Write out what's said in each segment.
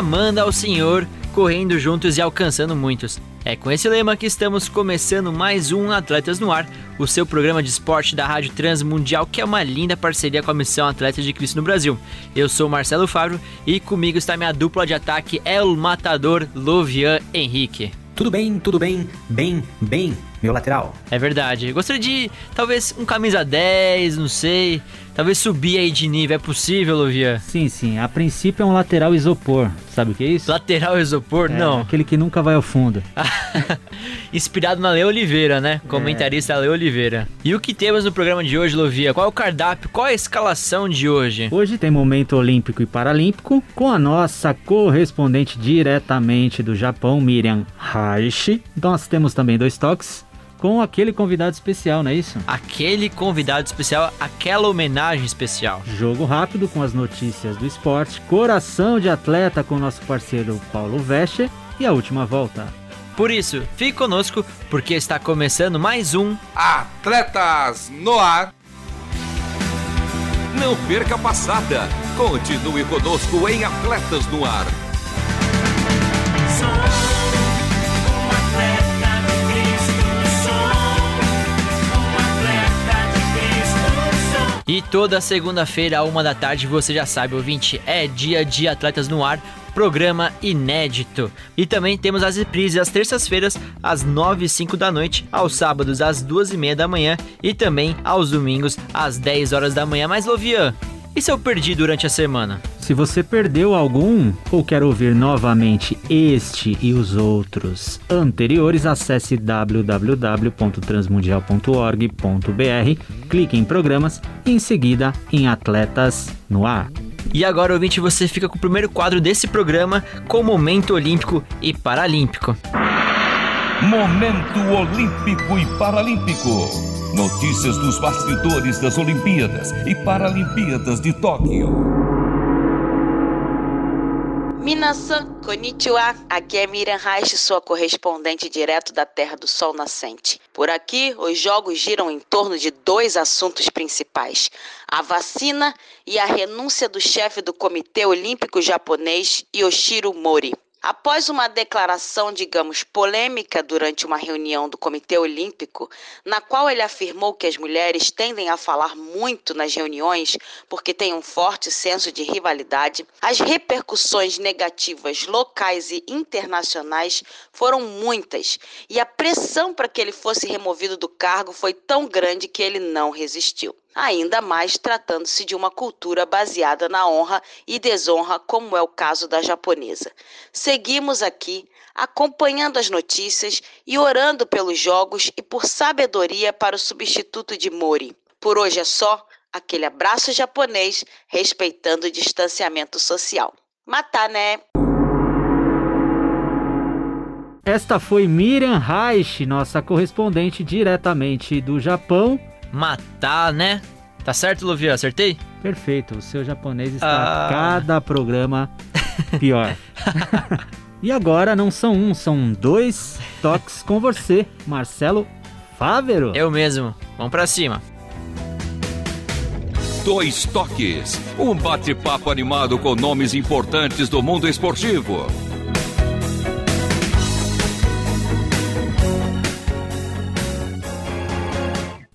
Amando ao Senhor, correndo juntos e alcançando muitos. É com esse lema que estamos começando mais um Atletas no Ar, o seu programa de esporte da Rádio Transmundial, que é uma linda parceria com a Missão Atletas de Cristo no Brasil. Eu sou Marcelo Fábio e comigo está minha dupla de ataque, El Matador Lovian Henrique. Tudo bem, tudo bem, bem, bem, meu lateral. É verdade. Gostaria de, talvez, um camisa 10, não sei. Talvez subir aí de nível. É possível, Lovia? Sim, sim. A princípio é um lateral isopor. Sabe o que é isso? Lateral isopor? É, não. Aquele que nunca vai ao fundo. Inspirado na Leo Oliveira, né? Comentarista é. Oliveira. E o que temos no programa de hoje, Lovia? Qual é o cardápio? Qual é a escalação de hoje? Hoje tem momento olímpico e paralímpico com a nossa correspondente diretamente do Japão, Miriam Haishi. Nós temos também dois toques com aquele convidado especial, não é isso? Aquele convidado especial, aquela homenagem especial. Jogo rápido com as notícias do esporte, coração de atleta com nosso parceiro Paulo Vescher e a última volta. Por isso, fique conosco porque está começando mais um Atletas no Ar. Não perca a passada. Continue conosco em Atletas no Ar. E toda segunda-feira, a uma da tarde, você já sabe, ouvinte, é dia de Atletas no Ar, programa inédito. E também temos as reprises às terças-feiras, às 9 e 5 da noite, aos sábados, às 2 e meia da manhã e também aos domingos, às 10 horas da manhã. Mas, Lovian, e se eu perdi durante a semana? Se você perdeu algum ou quer ouvir novamente este e os outros anteriores, acesse www.transmundial.org.br, clique em programas e em seguida em Atletas no Ar. E agora, ouvinte, você fica com o primeiro quadro desse programa com Momento Olímpico e Paralímpico. Momento Olímpico e Paralímpico. Notícias dos bastidores das Olimpíadas e Paralimpíadas de Tóquio. Minasan, konnichiwa. Aqui é Miriam Reich, sua correspondente direto da Terra do Sol Nascente. Por aqui, os jogos giram em torno de dois assuntos principais: a vacina e a renúncia do chefe do Comitê Olímpico Japonês, Yoshiro Mori. Após uma declaração, digamos, polêmica durante uma reunião do Comitê Olímpico, na qual ele afirmou que as mulheres tendem a falar muito nas reuniões porque têm um forte senso de rivalidade, as repercussões negativas locais e internacionais foram muitas e a pressão para que ele fosse removido do cargo foi tão grande que ele não resistiu ainda mais tratando-se de uma cultura baseada na honra e desonra, como é o caso da japonesa. Seguimos aqui acompanhando as notícias e orando pelos jogos e por sabedoria para o substituto de Mori. Por hoje é só aquele abraço japonês respeitando o distanciamento social. Matar, né? Esta foi Miriam Reich, nossa correspondente diretamente do Japão matar, né? Tá certo, Luvian? Acertei? Perfeito. O seu japonês está ah. a cada programa pior. e agora não são um, são dois toques com você, Marcelo Fávero. Eu mesmo. Vamos pra cima. Dois toques. Um bate-papo animado com nomes importantes do mundo esportivo.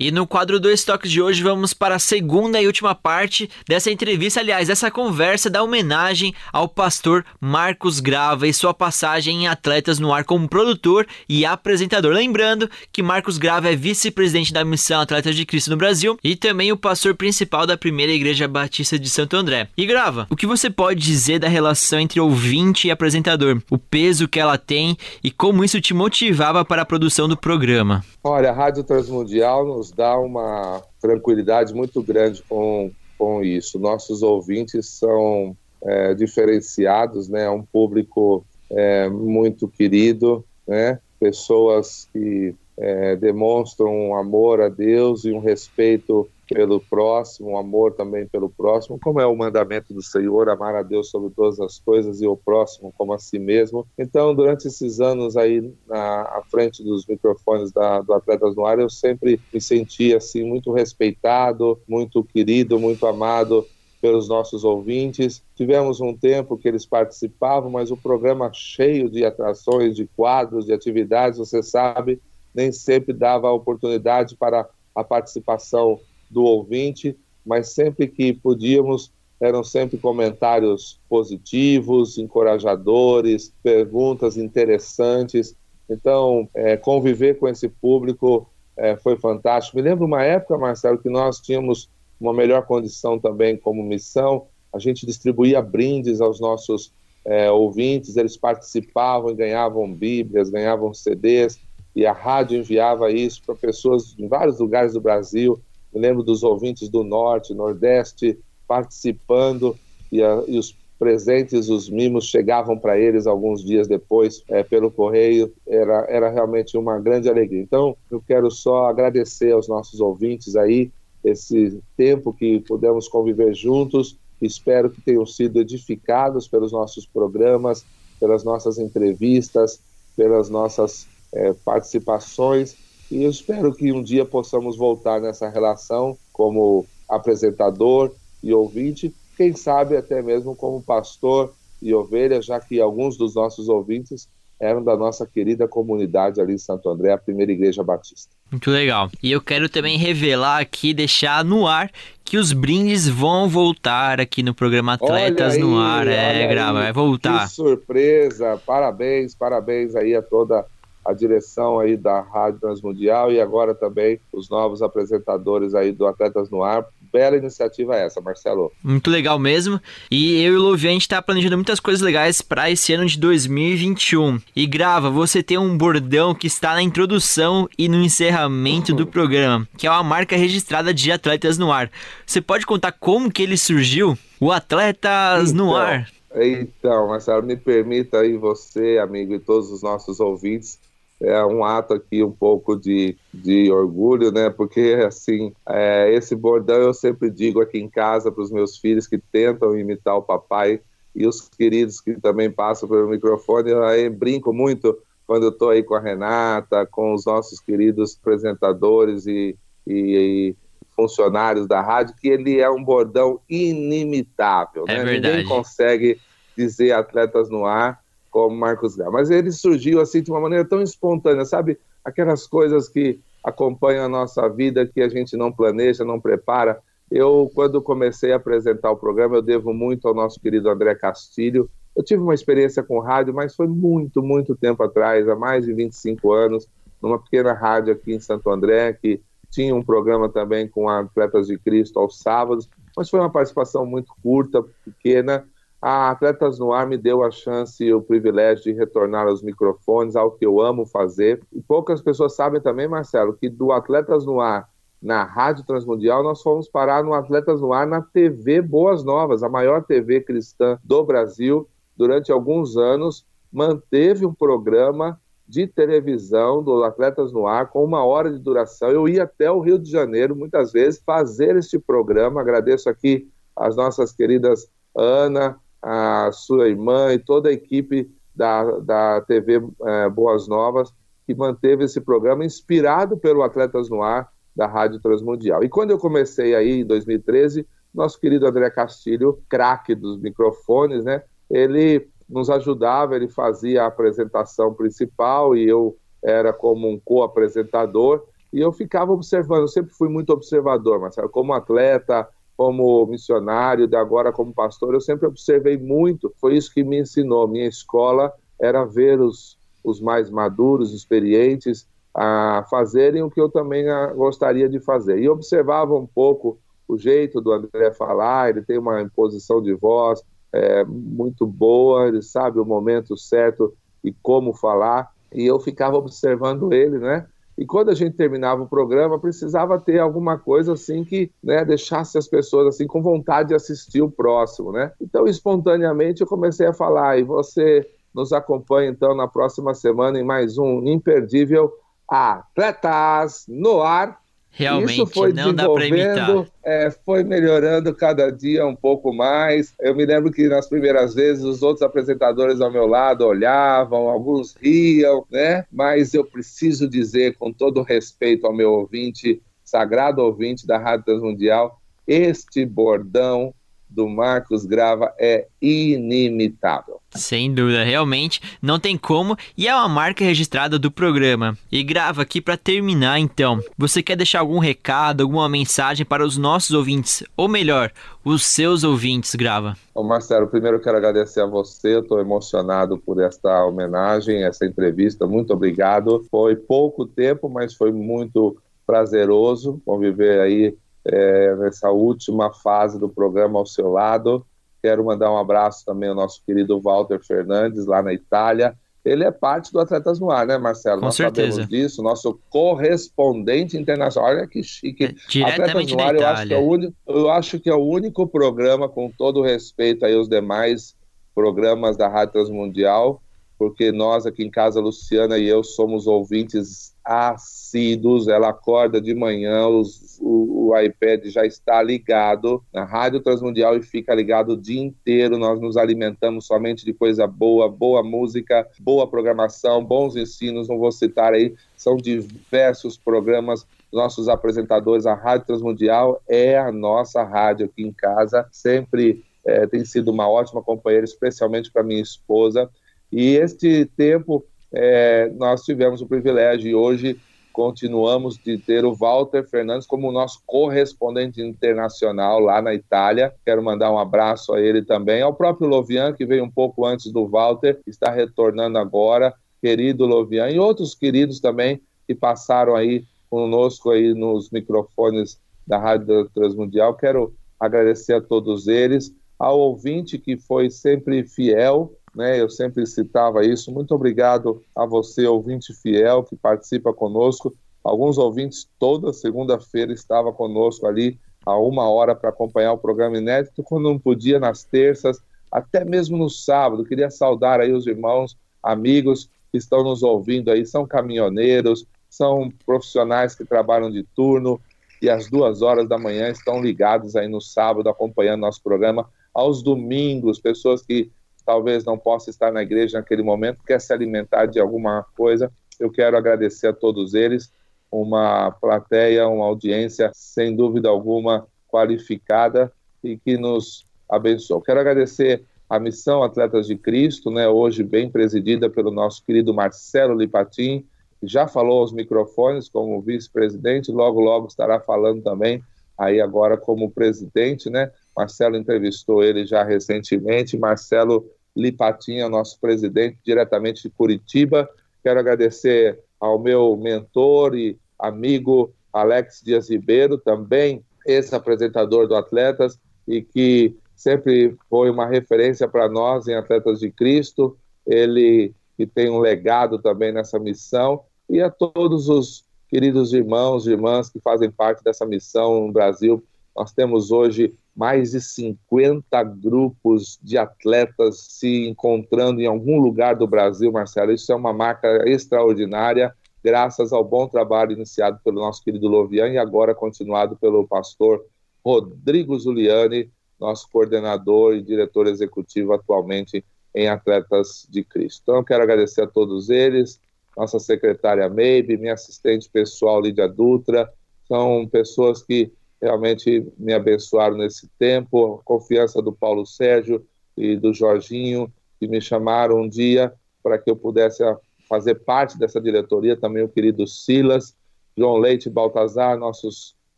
E no quadro do Estoques de hoje vamos para a segunda e última parte dessa entrevista, aliás, dessa conversa da homenagem ao pastor Marcos Grava e sua passagem em Atletas no Ar como produtor e apresentador. Lembrando que Marcos Grava é vice-presidente da Missão Atletas de Cristo no Brasil e também o pastor principal da Primeira Igreja Batista de Santo André. E Grava, o que você pode dizer da relação entre ouvinte e apresentador? O peso que ela tem e como isso te motivava para a produção do programa? Olha, a Rádio Transmundial nos dá uma tranquilidade muito grande com, com isso. Nossos ouvintes são é, diferenciados, né? Um público é, muito querido, né? Pessoas que é, demonstram um amor a Deus e um respeito pelo próximo, um amor também pelo próximo, como é o mandamento do Senhor, amar a Deus sobre todas as coisas e o próximo como a si mesmo. Então, durante esses anos aí na à frente dos microfones da, do Atletas no Ar, eu sempre me senti assim muito respeitado, muito querido, muito amado pelos nossos ouvintes. Tivemos um tempo que eles participavam, mas o programa cheio de atrações, de quadros, de atividades, você sabe, nem sempre dava oportunidade para a participação do ouvinte, mas sempre que podíamos, eram sempre comentários positivos, encorajadores, perguntas interessantes. Então, é, conviver com esse público é, foi fantástico. Me lembro uma época, Marcelo, que nós tínhamos uma melhor condição também como missão. A gente distribuía brindes aos nossos é, ouvintes, eles participavam e ganhavam bíblias, ganhavam CDs, e a rádio enviava isso para pessoas em vários lugares do Brasil. Me lembro dos ouvintes do Norte, Nordeste, participando, e, a, e os presentes, os mimos chegavam para eles alguns dias depois é, pelo correio. Era, era realmente uma grande alegria. Então, eu quero só agradecer aos nossos ouvintes aí esse tempo que pudemos conviver juntos. Espero que tenham sido edificados pelos nossos programas, pelas nossas entrevistas, pelas nossas é, participações. E eu espero que um dia possamos voltar nessa relação como apresentador e ouvinte, quem sabe até mesmo como pastor e ovelha, já que alguns dos nossos ouvintes eram da nossa querida comunidade ali em Santo André, a primeira igreja batista. Muito legal. E eu quero também revelar aqui, deixar no ar que os brindes vão voltar aqui no programa Atletas aí, no Ar. É, grava, vai voltar. Que surpresa! Parabéns, parabéns aí a toda a direção aí da Rádio Transmundial e agora também os novos apresentadores aí do Atletas no Ar bela iniciativa essa, Marcelo. Muito legal mesmo. E eu e o Luvian, a gente tá planejando muitas coisas legais para esse ano de 2021. E grava, você tem um bordão que está na introdução e no encerramento do programa, que é uma marca registrada de Atletas no Ar. Você pode contar como que ele surgiu? O Atletas então, no Ar. Então, Marcelo, me permita aí você, amigo, e todos os nossos ouvintes é um ato aqui um pouco de, de orgulho, né? Porque, assim, é, esse bordão eu sempre digo aqui em casa para os meus filhos que tentam imitar o papai e os queridos que também passam pelo microfone. Eu aí brinco muito quando eu estou aí com a Renata, com os nossos queridos apresentadores e, e, e, funcionários da rádio, que ele é um bordão inimitável, é né? Verdade. Ninguém consegue dizer atletas no ar como Marcos Gal. Mas ele surgiu assim de uma maneira tão espontânea, sabe? Aquelas coisas que acompanham a nossa vida que a gente não planeja, não prepara. Eu, quando comecei a apresentar o programa, eu devo muito ao nosso querido André Castilho. Eu tive uma experiência com rádio, mas foi muito, muito tempo atrás, há mais de 25 anos, numa pequena rádio aqui em Santo André, que tinha um programa também com Atletas de Cristo aos sábados, mas foi uma participação muito curta, pequena, a Atletas no Ar me deu a chance e o privilégio de retornar aos microfones, ao que eu amo fazer. E poucas pessoas sabem também, Marcelo, que do Atletas no Ar na Rádio Transmundial, nós fomos parar no Atletas no Ar na TV Boas Novas, a maior TV cristã do Brasil. Durante alguns anos, manteve um programa de televisão do Atletas no Ar com uma hora de duração. Eu ia até o Rio de Janeiro, muitas vezes, fazer este programa. Agradeço aqui as nossas queridas Ana, a sua irmã e toda a equipe da, da TV é, Boas Novas, que manteve esse programa inspirado pelo Atletas no Ar da Rádio Transmundial. E quando eu comecei aí em 2013, nosso querido André Castilho, craque dos microfones, né? Ele nos ajudava, ele fazia a apresentação principal e eu era como um co-apresentador e eu ficava observando, eu sempre fui muito observador, mas como atleta, como missionário, agora como pastor, eu sempre observei muito, foi isso que me ensinou. Minha escola era ver os, os mais maduros, experientes, a fazerem o que eu também ah, gostaria de fazer. E observava um pouco o jeito do André falar, ele tem uma imposição de voz é, muito boa, ele sabe o momento certo e como falar, e eu ficava observando ele, né? E quando a gente terminava o programa, precisava ter alguma coisa assim que né, deixasse as pessoas assim com vontade de assistir o próximo, né? Então, espontaneamente, eu comecei a falar, e você nos acompanha então na próxima semana em mais um imperdível Atletas no Ar. Realmente, Isso foi não dá para imitar. É, foi melhorando cada dia um pouco mais. Eu me lembro que nas primeiras vezes os outros apresentadores ao meu lado olhavam, alguns riam, né? Mas eu preciso dizer, com todo respeito ao meu ouvinte, sagrado ouvinte da Rádio Transmundial, este bordão do Marcos Grava é inimitável. Sem dúvida, realmente não tem como e é uma marca registrada do programa. E grava aqui para terminar então. Você quer deixar algum recado, alguma mensagem para os nossos ouvintes, ou melhor, os seus ouvintes, grava? Ô Marcelo, primeiro eu quero agradecer a você, eu estou emocionado por esta homenagem, essa entrevista, muito obrigado. Foi pouco tempo, mas foi muito prazeroso conviver aí é, nessa última fase do programa ao seu lado. Quero mandar um abraço também ao nosso querido Walter Fernandes, lá na Itália. Ele é parte do Atletas no Ar, né, Marcelo? Com Nós certeza. sabemos disso, nosso correspondente internacional. Olha que chique. É, diretamente Atletas no Ar, eu acho, que é o único, eu acho que é o único programa, com todo respeito aí aos demais programas da Rádio Transmundial, porque nós aqui em casa, Luciana e eu, somos ouvintes assíduos. Ela acorda de manhã, os, o, o, iPad já está ligado na Rádio Transmundial e fica ligado o dia inteiro. Nós nos alimentamos somente de coisa boa, boa música, boa programação, bons ensinos. Não vou citar aí, são diversos programas. Nossos apresentadores, a Rádio Transmundial é a nossa rádio aqui em casa, sempre é, tem sido uma ótima companheira, especialmente para minha esposa. E este tempo é, nós tivemos o privilégio e hoje continuamos de ter o Walter Fernandes como nosso correspondente internacional lá na Itália. Quero mandar um abraço a ele também, ao próprio Lovian, que veio um pouco antes do Walter, está retornando agora, querido Lovian, e outros queridos também que passaram aí conosco aí nos microfones da Rádio Transmundial. Quero agradecer a todos eles, ao ouvinte que foi sempre fiel né? Eu sempre citava isso. Muito obrigado a você, ouvinte fiel, que participa conosco. Alguns ouvintes toda segunda-feira estavam conosco ali a uma hora para acompanhar o programa inédito, quando não podia nas terças, até mesmo no sábado. Queria saudar aí os irmãos, amigos que estão nos ouvindo aí, são caminhoneiros, são profissionais que trabalham de turno e às duas horas da manhã estão ligados aí no sábado acompanhando nosso programa. Aos domingos, pessoas que talvez não possa estar na igreja naquele momento, quer se alimentar de alguma coisa. Eu quero agradecer a todos eles, uma plateia, uma audiência sem dúvida alguma qualificada e que nos abençoou. Quero agradecer a missão Atletas de Cristo, né, hoje bem presidida pelo nosso querido Marcelo Lipatim, que já falou aos microfones como vice-presidente, logo logo estará falando também aí agora como presidente, né? Marcelo entrevistou ele já recentemente. Marcelo Lipatinha, nosso presidente, diretamente de Curitiba. Quero agradecer ao meu mentor e amigo Alex Dias Ribeiro, também ex-apresentador do Atletas e que sempre foi uma referência para nós em Atletas de Cristo. Ele que tem um legado também nessa missão e a todos os queridos irmãos e irmãs que fazem parte dessa missão no Brasil. Nós temos hoje mais de 50 grupos de atletas se encontrando em algum lugar do Brasil, Marcelo. Isso é uma marca extraordinária, graças ao bom trabalho iniciado pelo nosso querido Lovian e agora continuado pelo pastor Rodrigo Zuliani, nosso coordenador e diretor executivo atualmente em Atletas de Cristo. Então, eu quero agradecer a todos eles, nossa secretária Maybe, minha assistente pessoal Lídia Dutra, são pessoas que realmente me abençoaram nesse tempo, a confiança do Paulo Sérgio e do Jorginho, que me chamaram um dia para que eu pudesse fazer parte dessa diretoria, também o querido Silas, João Leite Baltazar, nossos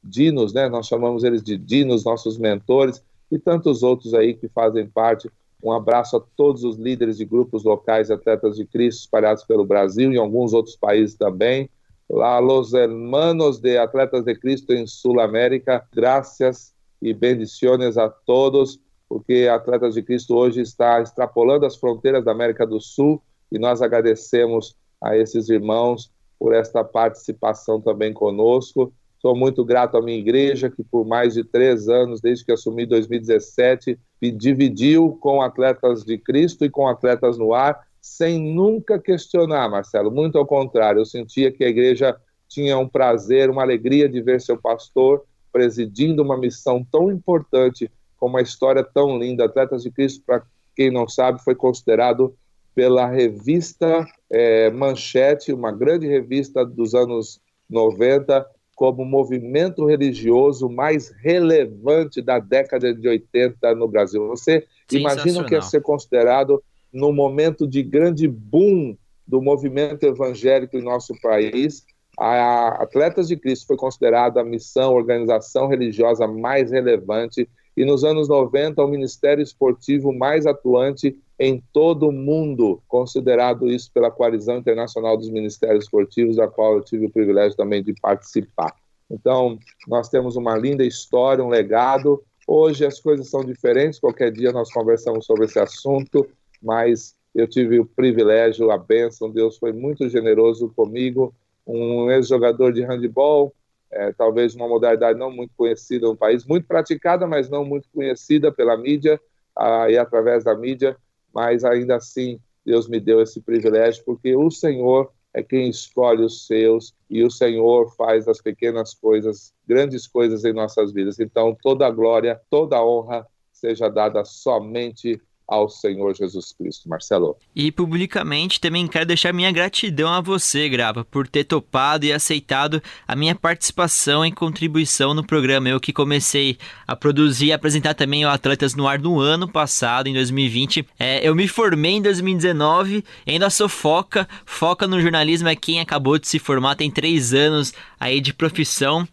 dinos, né? Nós chamamos eles de dinos, nossos mentores, e tantos outros aí que fazem parte. Um abraço a todos os líderes de grupos locais Atletas de Cristo espalhados pelo Brasil e alguns outros países também a los hermanos de Atletas de Cristo em Sul América, graças e bendiciones a todos, porque Atletas de Cristo hoje está extrapolando as fronteiras da América do Sul e nós agradecemos a esses irmãos por esta participação também conosco. Sou muito grato à minha igreja, que por mais de três anos, desde que assumi 2017, me dividiu com atletas de Cristo e com atletas no ar, sem nunca questionar, Marcelo. Muito ao contrário, eu sentia que a igreja tinha um prazer, uma alegria de ver seu pastor presidindo uma missão tão importante, com uma história tão linda. Atletas de Cristo, para quem não sabe, foi considerado pela revista é, Manchete, uma grande revista dos anos 90, como o movimento religioso mais relevante da década de 80 no Brasil. Você imagina o que é ser considerado no momento de grande boom do movimento evangélico em nosso país, a Atletas de Cristo foi considerada a missão, organização religiosa mais relevante e nos anos 90 o ministério esportivo mais atuante em todo o mundo, considerado isso pela Coalizão Internacional dos Ministérios Esportivos, da qual eu tive o privilégio também de participar. Então, nós temos uma linda história, um legado. Hoje as coisas são diferentes, qualquer dia nós conversamos sobre esse assunto, mas eu tive o privilégio, a bênção, Deus foi muito generoso comigo, um ex-jogador de handebol, é, talvez uma modalidade não muito conhecida no país, muito praticada, mas não muito conhecida pela mídia e através da mídia, mas ainda assim Deus me deu esse privilégio, porque o Senhor é quem escolhe os seus e o Senhor faz as pequenas coisas, grandes coisas em nossas vidas. Então, toda a glória, toda a honra seja dada somente ao Senhor Jesus Cristo. Marcelo. E publicamente também quero deixar minha gratidão a você, Grava, por ter topado e aceitado a minha participação e contribuição no programa. Eu que comecei a produzir e apresentar também o Atletas no Ar no ano passado, em 2020. É, eu me formei em 2019, ainda sou foca. Foca no jornalismo é quem acabou de se formar, tem três anos aí de profissão.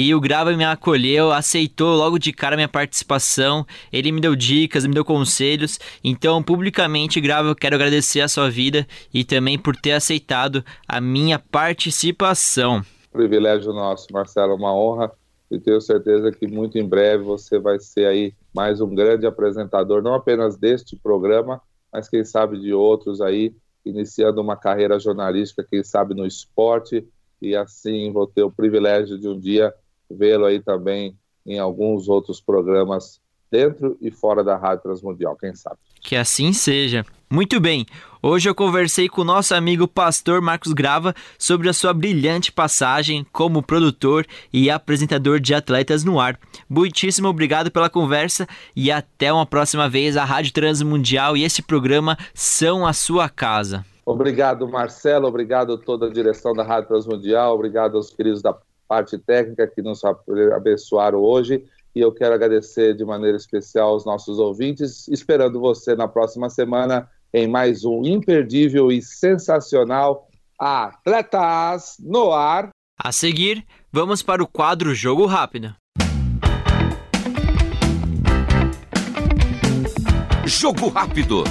E o Grava me acolheu, aceitou logo de cara minha participação. Ele me deu dicas, me deu conselhos. Então, publicamente, Grava, eu quero agradecer a sua vida e também por ter aceitado a minha participação. Privilégio nosso, Marcelo, uma honra e tenho certeza que muito em breve você vai ser aí mais um grande apresentador, não apenas deste programa, mas quem sabe de outros aí, iniciando uma carreira jornalística, quem sabe no esporte, e assim vou ter o privilégio de um dia vê-lo aí também em alguns outros programas dentro e fora da Rádio Transmundial, quem sabe. Que assim seja. Muito bem, hoje eu conversei com o nosso amigo pastor Marcos Grava sobre a sua brilhante passagem como produtor e apresentador de Atletas no Ar. Muitíssimo obrigado pela conversa e até uma próxima vez. A Rádio Transmundial e esse programa são a sua casa. Obrigado, Marcelo. Obrigado a toda a direção da Rádio Transmundial. Obrigado aos queridos da parte técnica que nos abençoaram hoje. E eu quero agradecer de maneira especial aos nossos ouvintes, esperando você na próxima semana em mais um imperdível e sensacional Atletas no Ar. A seguir, vamos para o quadro Jogo Rápido. Jogo Rápido.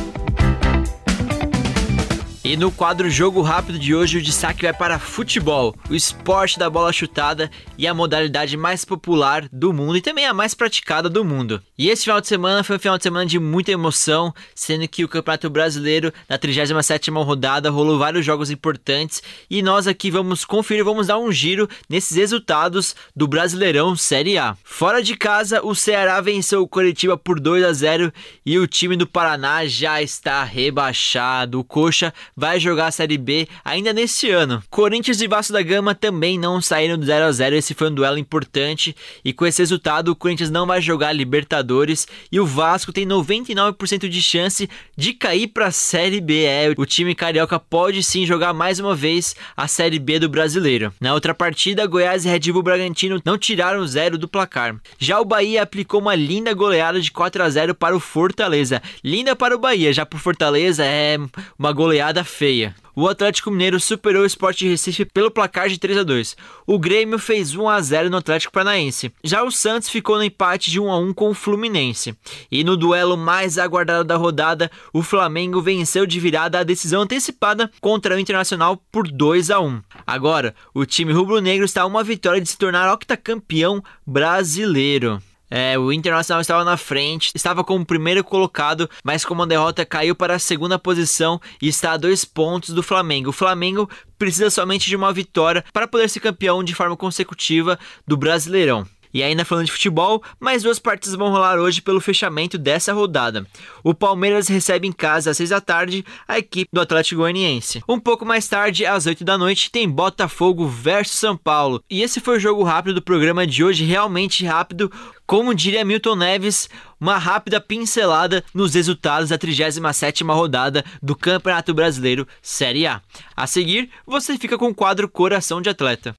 E no quadro Jogo Rápido de hoje, o destaque vai para futebol, o esporte da bola chutada e a modalidade mais popular do mundo e também a mais praticada do mundo. E esse final de semana foi um final de semana de muita emoção, sendo que o Campeonato Brasileiro, na 37ª rodada, rolou vários jogos importantes e nós aqui vamos conferir, vamos dar um giro nesses resultados do Brasileirão Série A. Fora de casa, o Ceará venceu o Curitiba por 2 a 0 e o time do Paraná já está rebaixado. O Coxa vai jogar a Série B ainda nesse ano. Corinthians e Vasco da Gama também não saíram do 0 a 0 esse foi um duelo importante e com esse resultado o Corinthians não vai jogar Libertadores e o Vasco tem 99% de chance de cair para a Série B. É, o time carioca pode sim jogar mais uma vez a Série B do Brasileiro. Na outra partida, Goiás e Red Bull Bragantino não tiraram zero do placar. Já o Bahia aplicou uma linda goleada de 4 a 0 para o Fortaleza. Linda para o Bahia, já por Fortaleza é uma goleada feia. O Atlético Mineiro superou o Sport Recife pelo placar de 3 a 2. O Grêmio fez 1 a 0 no Atlético Paranaense. Já o Santos ficou no empate de 1 a 1 com o Fluminense. E no duelo mais aguardado da rodada, o Flamengo venceu de virada a decisão antecipada contra o Internacional por 2 a 1. Agora, o time rubro-negro está a uma vitória de se tornar octacampeão brasileiro. É, o Internacional estava na frente, estava como primeiro colocado, mas com uma derrota caiu para a segunda posição e está a dois pontos do Flamengo. O Flamengo precisa somente de uma vitória para poder ser campeão de forma consecutiva do Brasileirão. E ainda falando de futebol, mais duas partidas vão rolar hoje pelo fechamento dessa rodada. O Palmeiras recebe em casa às 6 da tarde a equipe do Atlético Goianiense. Um pouco mais tarde, às 8 da noite, tem Botafogo versus São Paulo. E esse foi o jogo rápido do programa de hoje, realmente rápido. Como diria Milton Neves, uma rápida pincelada nos resultados da 37ª rodada do Campeonato Brasileiro Série A. A seguir, você fica com o quadro Coração de Atleta.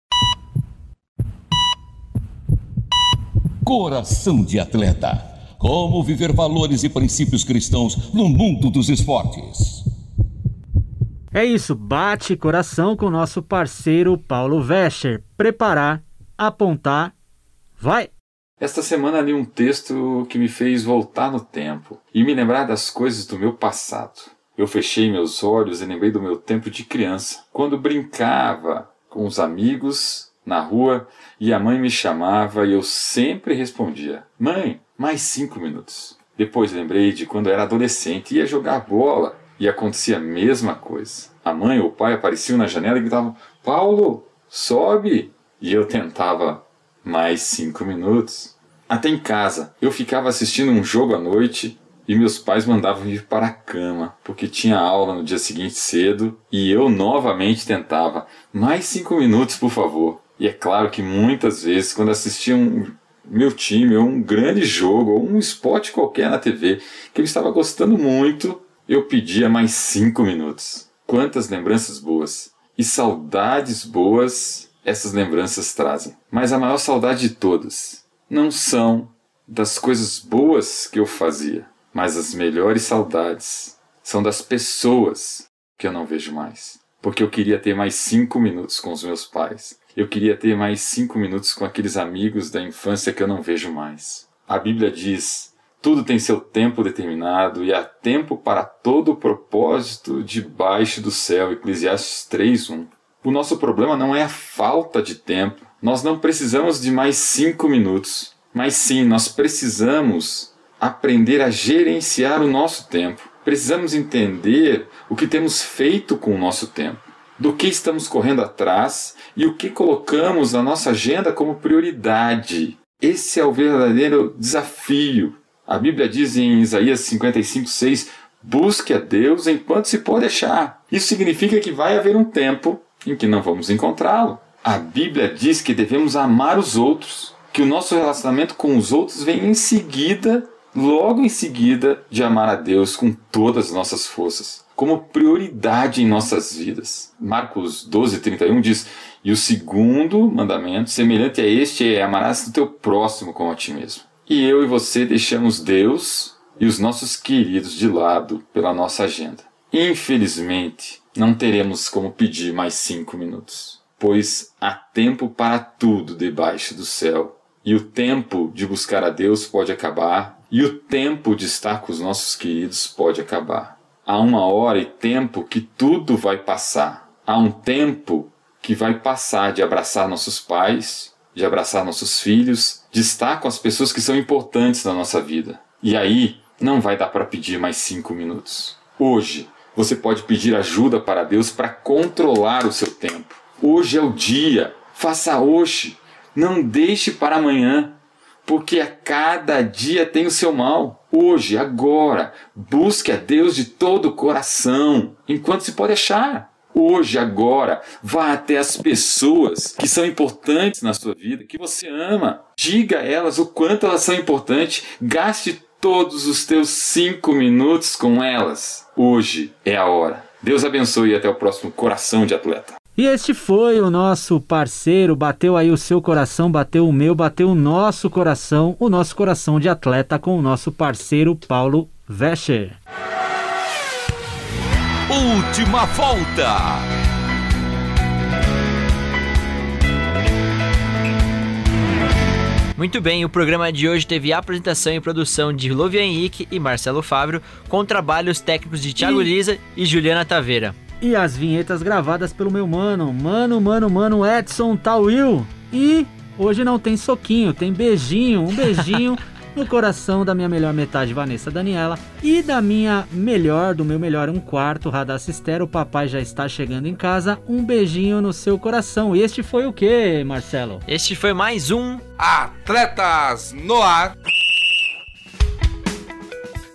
Coração de Atleta. Como viver valores e princípios cristãos no mundo dos esportes. É isso, bate coração com o nosso parceiro Paulo Vescher. Preparar, apontar, vai! Esta semana li um texto que me fez voltar no tempo e me lembrar das coisas do meu passado. Eu fechei meus olhos e lembrei do meu tempo de criança, quando brincava com os amigos na rua e a mãe me chamava e eu sempre respondia: Mãe, mais cinco minutos. Depois lembrei de quando era adolescente e ia jogar bola e acontecia a mesma coisa. A mãe ou o pai apareciam na janela e gritavam: Paulo, sobe! E eu tentava mais cinco minutos. Até em casa, eu ficava assistindo um jogo à noite e meus pais mandavam ir para a cama, porque tinha aula no dia seguinte cedo e eu novamente tentava: mais cinco minutos, por favor. E é claro que muitas vezes, quando assistia um meu time, ou um grande jogo, ou um esporte qualquer na TV, que eu estava gostando muito, eu pedia mais cinco minutos. Quantas lembranças boas! E saudades boas essas lembranças trazem. Mas a maior saudade de todas não são das coisas boas que eu fazia, mas as melhores saudades são das pessoas que eu não vejo mais. Porque eu queria ter mais cinco minutos com os meus pais. Eu queria ter mais cinco minutos com aqueles amigos da infância que eu não vejo mais. A Bíblia diz: tudo tem seu tempo determinado e há tempo para todo o propósito debaixo do céu. Eclesiastes 3:1. O nosso problema não é a falta de tempo. Nós não precisamos de mais cinco minutos, mas sim nós precisamos aprender a gerenciar o nosso tempo. Precisamos entender o que temos feito com o nosso tempo do que estamos correndo atrás e o que colocamos na nossa agenda como prioridade. Esse é o verdadeiro desafio. A Bíblia diz em Isaías 55, 6: Busque a Deus enquanto se pode achar. Isso significa que vai haver um tempo em que não vamos encontrá-lo. A Bíblia diz que devemos amar os outros, que o nosso relacionamento com os outros vem em seguida, logo em seguida, de amar a Deus com todas as nossas forças como prioridade em nossas vidas. Marcos 12, 31 diz: E o segundo mandamento, semelhante a este, é amarás o teu próximo como a ti mesmo. E eu e você deixamos Deus e os nossos queridos de lado pela nossa agenda. Infelizmente, não teremos como pedir mais cinco minutos, pois há tempo para tudo debaixo do céu. E o tempo de buscar a Deus pode acabar, e o tempo de estar com os nossos queridos pode acabar há uma hora e tempo que tudo vai passar. Há um tempo que vai passar de abraçar nossos pais, de abraçar nossos filhos, de estar com as pessoas que são importantes na nossa vida. E aí não vai dar para pedir mais cinco minutos. Hoje você pode pedir ajuda para Deus para controlar o seu tempo. Hoje é o dia. Faça hoje. Não deixe para amanhã porque a cada dia tem o seu mal. Hoje, agora, busque a Deus de todo o coração, enquanto se pode achar. Hoje, agora, vá até as pessoas que são importantes na sua vida, que você ama. Diga a elas o quanto elas são importantes. Gaste todos os teus cinco minutos com elas. Hoje é a hora. Deus abençoe e até o próximo Coração de Atleta. E este foi o nosso parceiro, bateu aí o seu coração, bateu o meu, bateu o nosso coração, o nosso coração de atleta com o nosso parceiro Paulo Vescher. Última volta. Muito bem, o programa de hoje teve a apresentação e produção de Lovia Henrique e Marcelo Fábio, com trabalhos técnicos de Thiago e... Lisa e Juliana Taveira e as vinhetas gravadas pelo meu mano, mano, mano, mano Edson Tawil. E Hoje não tem soquinho, tem beijinho, um beijinho no coração da minha melhor metade, Vanessa Daniela, e da minha melhor, do meu melhor um quarto, Radacistero, o papai já está chegando em casa, um beijinho no seu coração. E este foi o que, Marcelo? Este foi mais um Atletas no Ar.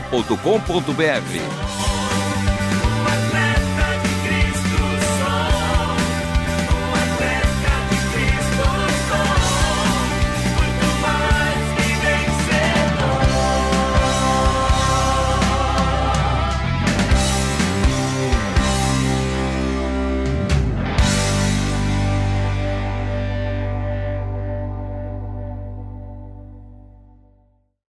transmundial.com.br.